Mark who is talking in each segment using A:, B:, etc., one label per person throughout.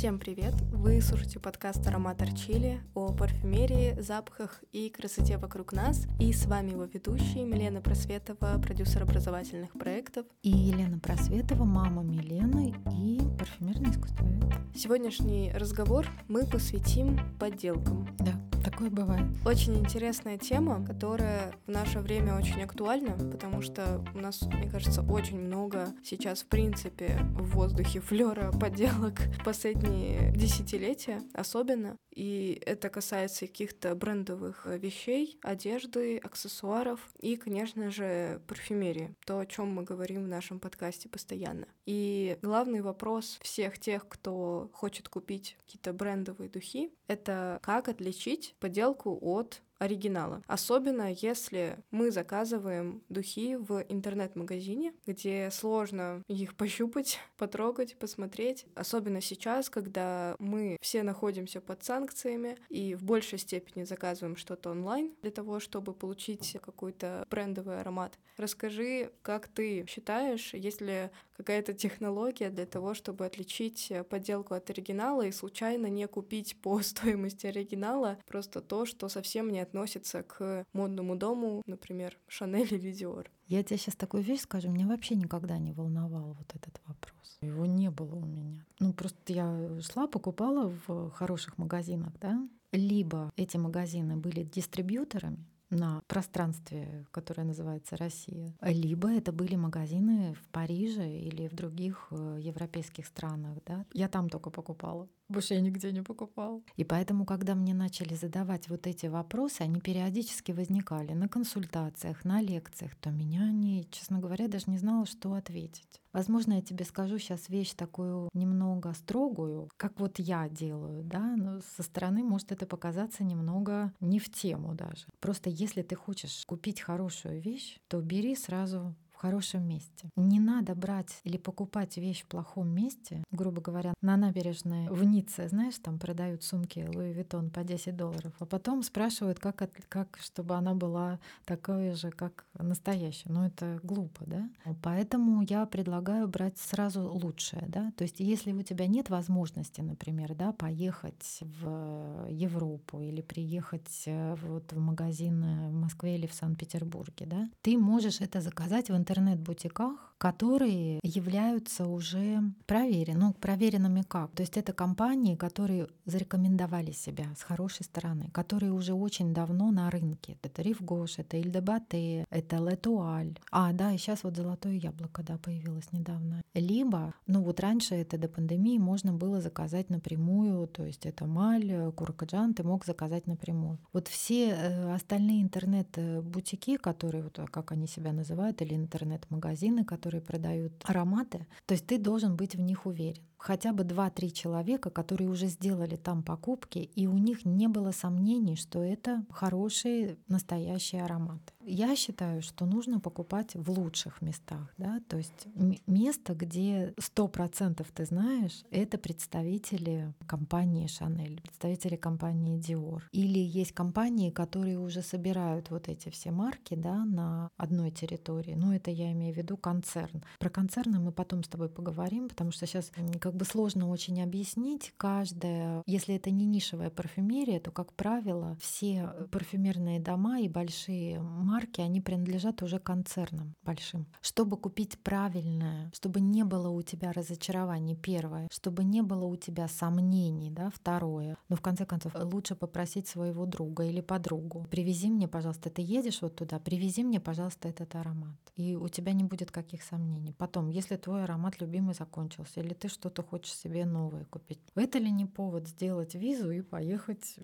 A: Всем привет! Вы слушаете подкаст «Аромат Чили» о парфюмерии, запахах и красоте вокруг нас. И с вами его ведущие Милена Просветова, продюсер образовательных проектов.
B: И Елена Просветова, мама Милены и парфюмерный искусствовед.
A: Сегодняшний разговор мы посвятим подделкам.
B: Да, такое бывает.
A: Очень интересная тема, которая в наше время очень актуальна, потому что у нас, мне кажется, очень много сейчас, в принципе, в воздухе флера подделок последние десятилетия особенно. И это касается каких-то брендовых вещей, одежды, аксессуаров и, конечно же, парфюмерии. То, о чем мы говорим в нашем подкасте постоянно. И главный вопрос всех тех, кто хочет купить какие-то брендовые духи, это как отличить подделку от оригинала. Особенно если мы заказываем духи в интернет-магазине, где сложно их пощупать, потрогать, посмотреть. Особенно сейчас, когда мы все находимся под санкциями и в большей степени заказываем что-то онлайн для того, чтобы получить какой-то брендовый аромат. Расскажи, как ты считаешь, есть ли какая-то технология для того, чтобы отличить подделку от оригинала и случайно не купить по стоимости оригинала просто то, что совсем не относится к модному дому, например, Шанель или Диор.
B: Я тебе сейчас такую вещь скажу, меня вообще никогда не волновал вот этот вопрос. Его не было у меня. Ну, просто я шла, покупала в хороших магазинах, да, либо эти магазины были дистрибьюторами, на пространстве, которое называется Россия. Либо это были магазины в Париже или в других э, европейских странах. Да? Я там только покупала. Больше я нигде не покупала. И поэтому, когда мне начали задавать вот эти вопросы, они периодически возникали на консультациях, на лекциях, то меня они, честно говоря, даже не знала, что ответить. Возможно, я тебе скажу сейчас вещь такую немного строгую, как вот я делаю, да, но со стороны может это показаться немного не в тему даже. Просто если ты хочешь купить хорошую вещь, то бери сразу хорошем месте. Не надо брать или покупать вещь в плохом месте, грубо говоря, на набережной в Ницце, знаешь, там продают сумки Луи Виттон по 10 долларов, а потом спрашивают, как, как чтобы она была такой же, как настоящая. Ну, это глупо, да? Поэтому я предлагаю брать сразу лучшее, да? То есть если у тебя нет возможности, например, да, поехать в Европу или приехать э, вот в магазин в Москве или в Санкт-Петербурге, да, ты можешь это заказать в интернете интернет-бутиках, которые являются уже проверенными. Ну, проверенными как? То есть это компании, которые зарекомендовали себя с хорошей стороны, которые уже очень давно на рынке. Это Ривгош, это Ильдебате, это Летуаль. А, да, и сейчас вот золотое яблоко, да, появилось недавно. Либо, ну вот раньше это до пандемии можно было заказать напрямую, то есть это Маль, Куракаджан, ты мог заказать напрямую. Вот все э, остальные интернет-бутики, которые, вот как они себя называют, или интернет интернет-магазины, которые продают ароматы. То есть ты должен быть в них уверен хотя бы 2-3 человека, которые уже сделали там покупки, и у них не было сомнений, что это хорошие настоящие ароматы. Я считаю, что нужно покупать в лучших местах, да, то есть место, где 100% ты знаешь, это представители компании Chanel, представители компании Dior. Или есть компании, которые уже собирают вот эти все марки, да, на одной территории. Ну, это я имею в виду концерн. Про концерны мы потом с тобой поговорим, потому что сейчас как бы сложно очень объяснить. Каждая, если это не нишевая парфюмерия, то, как правило, все парфюмерные дома и большие марки, они принадлежат уже концернам большим. Чтобы купить правильное, чтобы не было у тебя разочарований, первое, чтобы не было у тебя сомнений, да, второе. Но в конце концов лучше попросить своего друга или подругу. Привези мне, пожалуйста, ты едешь вот туда, привези мне, пожалуйста, этот аромат. И у тебя не будет каких сомнений. Потом, если твой аромат любимый закончился, или ты что-то что хочешь себе новое купить. Это ли не повод сделать визу и поехать,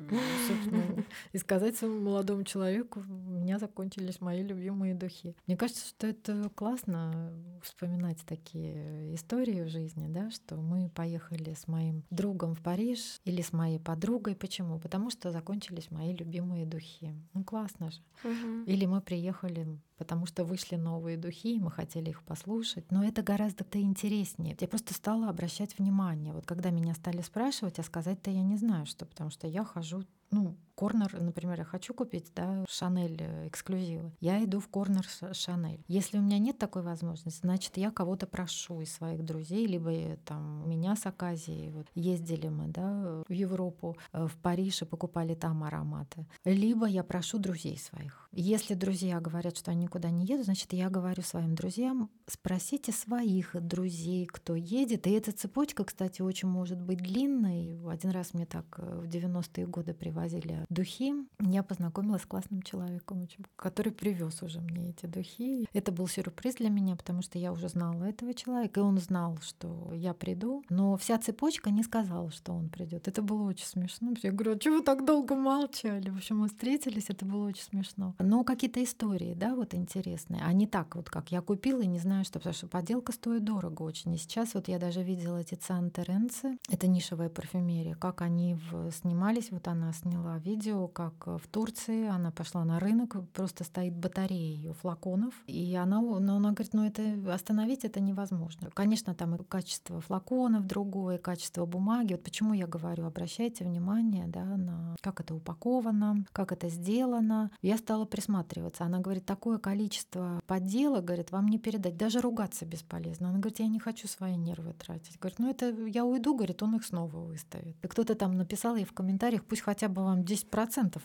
B: собственно, и сказать своему молодому человеку, у меня закончились мои любимые духи. Мне кажется, что это классно вспоминать такие истории в жизни, да, что мы поехали с моим другом в Париж или с моей подругой. Почему? Потому что закончились мои любимые духи. Ну классно же. Угу. Или мы приехали потому что вышли новые духи, и мы хотели их послушать. Но это гораздо-то интереснее. Я просто стала обращать внимание. Вот когда меня стали спрашивать, а сказать-то я не знаю, что, потому что я хожу ну, корнер, например, я хочу купить, да, Шанель э, эксклюзивы, я иду в корнер Шанель. Если у меня нет такой возможности, значит, я кого-то прошу из своих друзей, либо э, там меня с Аказией, вот ездили мы, да, в Европу, э, в Париж и покупали там ароматы. Либо я прошу друзей своих. Если друзья говорят, что они никуда не едут, значит, я говорю своим друзьям, спросите своих друзей, кто едет. И эта цепочка, кстати, очень может быть длинной. Один раз мне так в 90-е годы привозили духи. Я познакомилась с классным человеком, который привез уже мне эти духи. Это был сюрприз для меня, потому что я уже знала этого человека, и он знал, что я приду. Но вся цепочка не сказала, что он придет. Это было очень смешно. Я говорю, а чего вы так долго молчали? В общем, мы встретились, это было очень смешно. Но какие-то истории, да, вот интересные. А не так вот, как я купила и не знаю, что, потому что подделка стоит дорого очень. И сейчас вот я даже видела эти Цантеренцы, это нишевая парфюмерия, как они в... снимались. Вот она сняла видео, как в Турции она пошла на рынок, просто стоит батарея ее флаконов, и она, но она говорит, ну это остановить это невозможно. Конечно, там и качество флаконов другое, качество бумаги. Вот почему я говорю, обращайте внимание, да, на как это упаковано, как это сделано. Я стала присматриваться. Она говорит, такое количество подделок, говорит, вам не передать, даже ругаться бесполезно. Она говорит, я не хочу свои нервы тратить. Говорит, ну это я уйду, говорит, он их снова выставит. И кто-то там написал ей в комментариях, пусть хотя бы вам 10%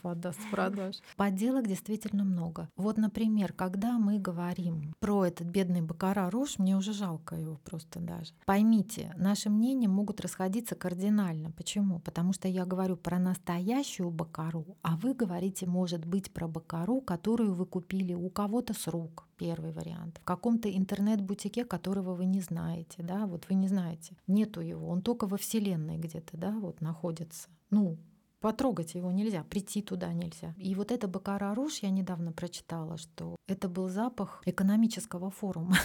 B: отдаст в продаж. Подделок действительно много. Вот, например, когда мы говорим про этот бедный Бакара Руш, мне уже жалко его просто даже. Поймите, наши мнения могут расходиться кардинально. Почему? Потому что я говорю про настоящую Бакару, а вы говорите, может быть, про Бакару, которую вы купили у кого-то с рук, первый вариант. В каком-то интернет-бутике, которого вы не знаете, да, вот вы не знаете, нету его, он только во Вселенной где-то, да, вот находится. Ну, Потрогать его нельзя, прийти туда нельзя. И вот это Бакара Руш я недавно прочитала, что это был запах экономического форума.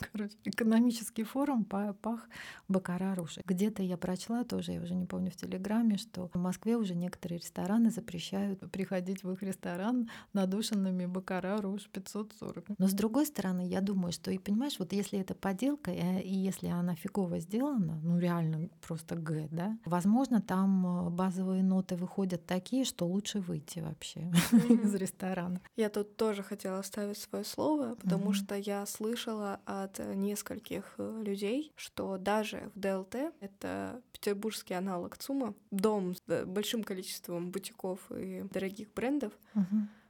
B: Короче, экономический форум пах Бакара Руш. Где-то я прочла тоже, я уже не помню в Телеграме, что в Москве уже некоторые рестораны запрещают приходить в их ресторан надушенными Бакара Руш 540. Но с другой стороны, я думаю, что и понимаешь, вот если это подделка, э, и если она фигово сделана, ну реально просто Г, да, возможно, там э, базовые ноты выходят такие, что лучше выйти вообще из ресторана.
A: Я тут тоже хотела оставить свое слово, потому что я слышала от нескольких э, людей, что даже в ДЛТ, это петербургский аналог ЦУМа, дом с э, большим количеством бутиков и дорогих брендов,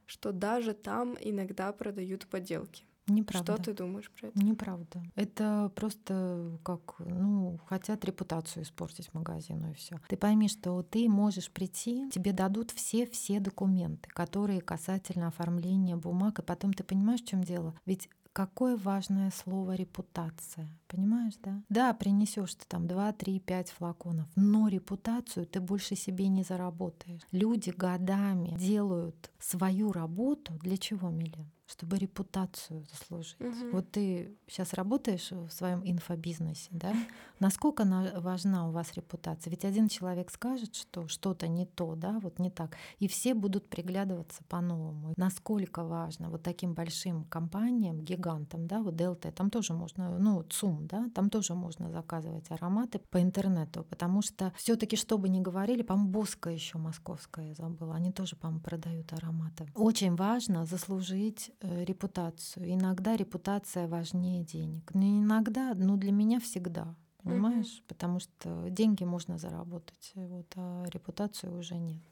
A: что даже там иногда продают подделки.
B: Неправда.
A: Что ты думаешь про это?
B: Неправда. Это просто как, ну, хотят репутацию испортить магазину и все. Ты пойми, что ты можешь прийти, тебе дадут все-все документы, которые касательно оформления бумаг, и потом ты понимаешь, в чем дело? Ведь какое важное слово репутация. Понимаешь, да? Да, принесешь ты там 2, 3, 5 флаконов, но репутацию ты больше себе не заработаешь. Люди годами делают свою работу для чего, Милен? Чтобы репутацию заслужить. Угу. Вот ты сейчас работаешь в своем инфобизнесе, да? Насколько важна у вас репутация? Ведь один человек скажет, что что-то не то, да, вот не так, и все будут приглядываться по-новому. Насколько важно вот таким большим компаниям, гигантам, да, вот Delta, там тоже можно, ну, ЦУМ, да, там тоже можно заказывать ароматы по интернету, потому что все-таки, что бы ни говорили, по-моему, Боска еще московская, я забыла, они тоже, по-моему, продают ароматы. Очень важно заслужить репутацию. Иногда репутация важнее денег. Но иногда, ну для меня всегда, понимаешь? Mm-hmm. Потому что деньги можно заработать, вот, а репутацию уже нет.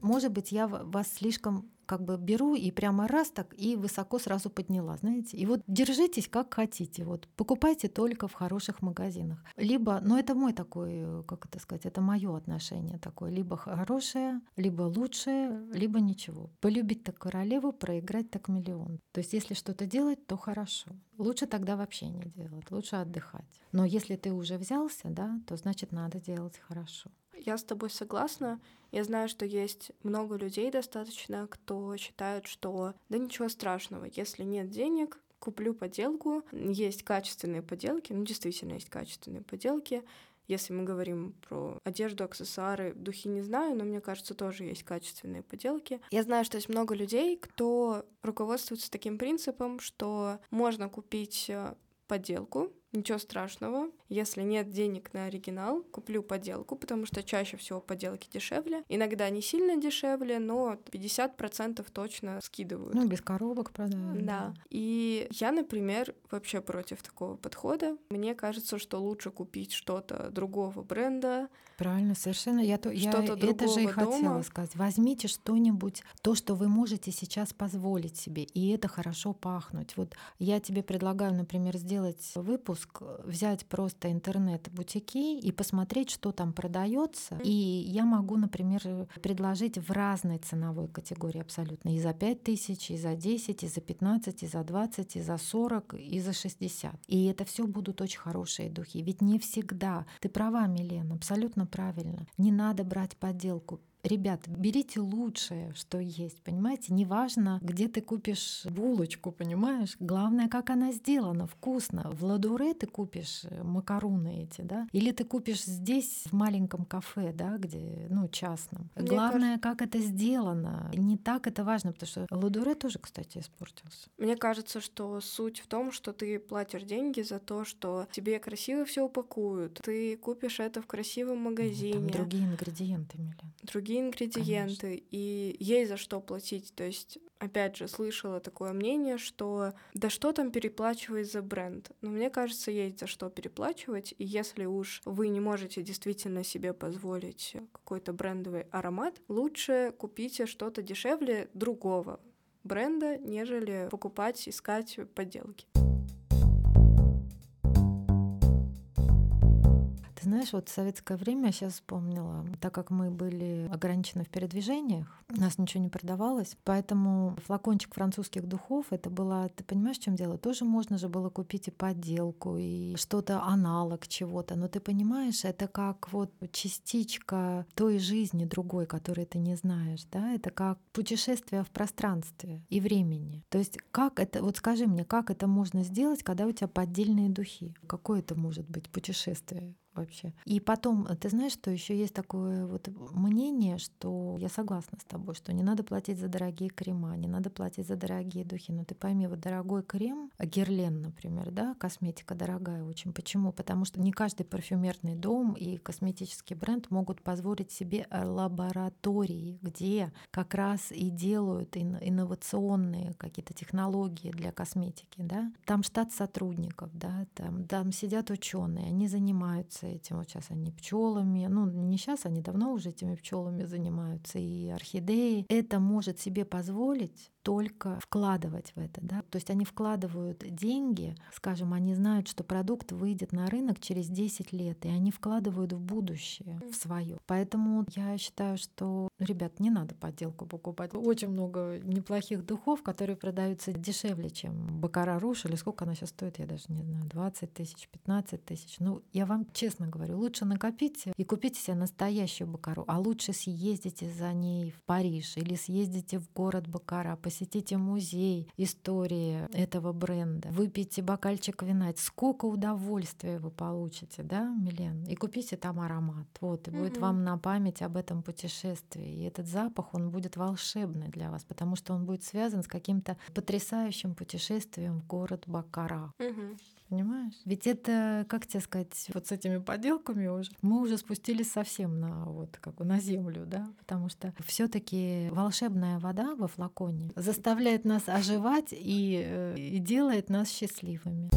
B: Может быть, я вас слишком как бы беру и прямо раз так и высоко сразу подняла, знаете. И вот держитесь как хотите, вот покупайте только в хороших магазинах. Либо, ну это мой такой, как это сказать, это мое отношение такое, либо хорошее, либо лучшее, либо ничего. Полюбить так королеву, проиграть так миллион. То есть если что-то делать, то хорошо. Лучше тогда вообще не делать, лучше отдыхать. Но если ты уже взялся, да, то значит надо делать хорошо.
A: Я с тобой согласна. Я знаю, что есть много людей достаточно, кто считают, что да ничего страшного, если нет денег, куплю поделку. Есть качественные поделки, ну действительно есть качественные поделки. Если мы говорим про одежду, аксессуары, духи не знаю, но мне кажется, тоже есть качественные поделки. Я знаю, что есть много людей, кто руководствуется таким принципом, что можно купить э, подделку, ничего страшного. Если нет денег на оригинал, куплю подделку, потому что чаще всего подделки дешевле. Иногда не сильно дешевле, но 50% точно скидывают.
B: Ну, без коробок продают.
A: Да. И я, например, вообще против такого подхода. Мне кажется, что лучше купить что-то другого бренда.
B: Правильно, совершенно. Я, то, я это же и хотела дома. сказать. Возьмите что-нибудь, то, что вы можете сейчас позволить себе, и это хорошо пахнуть. Вот я тебе предлагаю, например, сделать выпуск, взять просто интернет-бутики и посмотреть, что там продается. И я могу, например, предложить в разной ценовой категории абсолютно. И за 5 тысяч, и за 10, и за 15, и за 20, и за 40, и за 60. И это все будут очень хорошие духи. Ведь не всегда. Ты права, Милен, абсолютно правильно. Не надо брать подделку ребят, берите лучшее, что есть, понимаете? Неважно, где ты купишь булочку, понимаешь? Главное, как она сделана, вкусно. В Ладуре ты купишь э, макаруны эти, да? Или ты купишь здесь, в маленьком кафе, да, где, ну, частном. Мне Главное, кажется... как это сделано. Не так это важно, потому что Ладуре тоже, кстати, испортился.
A: Мне кажется, что суть в том, что ты платишь деньги за то, что тебе красиво все упакуют. Ты купишь это в красивом магазине.
B: Ну, там другие ингредиенты, Миля.
A: Другие другие ингредиенты, Конечно. и ей за что платить. То есть, опять же, слышала такое мнение, что да что там переплачивать за бренд. Но мне кажется, есть за что переплачивать, и если уж вы не можете действительно себе позволить какой-то брендовый аромат, лучше купите что-то дешевле другого бренда, нежели покупать, искать подделки.
B: Знаешь, вот в советское время, я сейчас вспомнила, так как мы были ограничены в передвижениях, у нас ничего не продавалось, поэтому флакончик французских духов, это было, ты понимаешь, в чем дело? Тоже можно же было купить и подделку, и что-то аналог чего-то, но ты понимаешь, это как вот частичка той жизни другой, которой ты не знаешь, да, это как путешествие в пространстве и времени. То есть как это, вот скажи мне, как это можно сделать, когда у тебя поддельные духи? Какое это может быть путешествие? Вообще. И потом, ты знаешь, что еще есть такое вот мнение, что я согласна с тобой, что не надо платить за дорогие крема, не надо платить за дорогие духи. Но ты пойми, вот дорогой крем, Герлен, например, да, косметика дорогая очень. Почему? Потому что не каждый парфюмерный дом и косметический бренд могут позволить себе лаборатории, где как раз и делают инновационные какие-то технологии для косметики, да. Там штат сотрудников, да, там, там сидят ученые, они занимаются занимаются этим. Вот сейчас они пчелами. Ну, не сейчас, они давно уже этими пчелами занимаются. И орхидеи. Это может себе позволить только вкладывать в это. Да? То есть они вкладывают деньги, скажем, они знают, что продукт выйдет на рынок через 10 лет, и они вкладывают в будущее, в свое. Поэтому я считаю, что, ребят, не надо подделку покупать. Очень много неплохих духов, которые продаются дешевле, чем Бакара Руш, или сколько она сейчас стоит, я даже не знаю, 20 тысяч, 15 тысяч. Ну, я вам честно говорю, лучше накопите и купите себе настоящую Бакару, а лучше съездите за ней в Париж или съездите в город Бакара, посетите музей истории этого бренда, выпейте бокальчик вина. Сколько удовольствия вы получите, да, Милен? И купите там аромат. Вот, и будет угу. вам на память об этом путешествии. И этот запах, он будет волшебный для вас, потому что он будет связан с каким-то потрясающим путешествием в город Бакара.
A: Угу
B: понимаешь? Ведь это, как тебе сказать, вот с этими поделками уже мы уже спустились совсем на вот как на землю, да, потому что все-таки волшебная вода во флаконе заставляет нас оживать и, э, и делает нас счастливыми.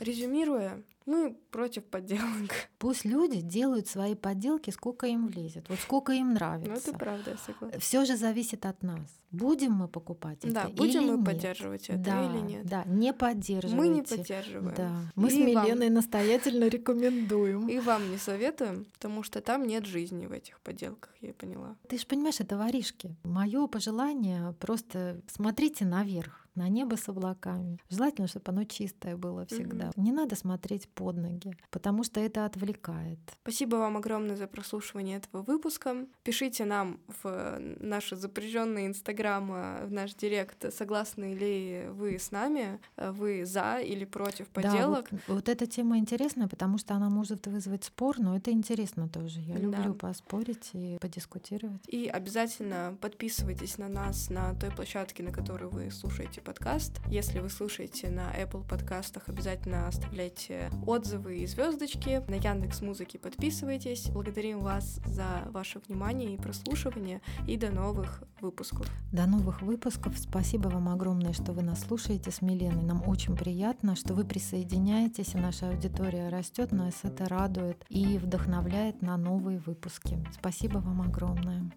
A: Резюмируя, мы против подделок.
B: Пусть люди делают свои подделки, сколько им влезет, вот сколько им нравится. Ну,
A: это правда, я согласна.
B: Все же зависит от нас. Будем мы покупать
A: да,
B: это
A: будем
B: или
A: мы
B: нет?
A: поддерживать это
B: да,
A: или нет?
B: Да, не поддерживайте.
A: Мы не поддерживаем.
B: Да. Мы и с Миленой вам. настоятельно рекомендуем.
A: И вам не советуем, потому что там нет жизни в этих подделках, я поняла.
B: Ты же понимаешь, это воришки. Мое пожелание просто смотрите наверх на небо с облаками. Желательно, чтобы оно чистое было всегда. Mm-hmm. Не надо смотреть под ноги, потому что это отвлекает.
A: Спасибо вам огромное за прослушивание этого выпуска. Пишите нам в наши запряженные инстаграм, в наш директ, согласны ли вы с нами, вы за или против поделок.
B: Да, вот, вот эта тема интересная, потому что она может вызвать спор, но это интересно тоже. Я люблю да. поспорить и подискутировать.
A: И обязательно подписывайтесь на нас на той площадке, на которой вы слушаете подкаст. Если вы слушаете на Apple подкастах, обязательно оставляйте отзывы и звездочки. На Яндекс Музыке подписывайтесь. Благодарим вас за ваше внимание и прослушивание. И до новых выпусков.
B: До новых выпусков. Спасибо вам огромное, что вы нас слушаете с Миленой. Нам очень приятно, что вы присоединяетесь, и наша аудитория растет. Нас это радует и вдохновляет на новые выпуски. Спасибо вам огромное.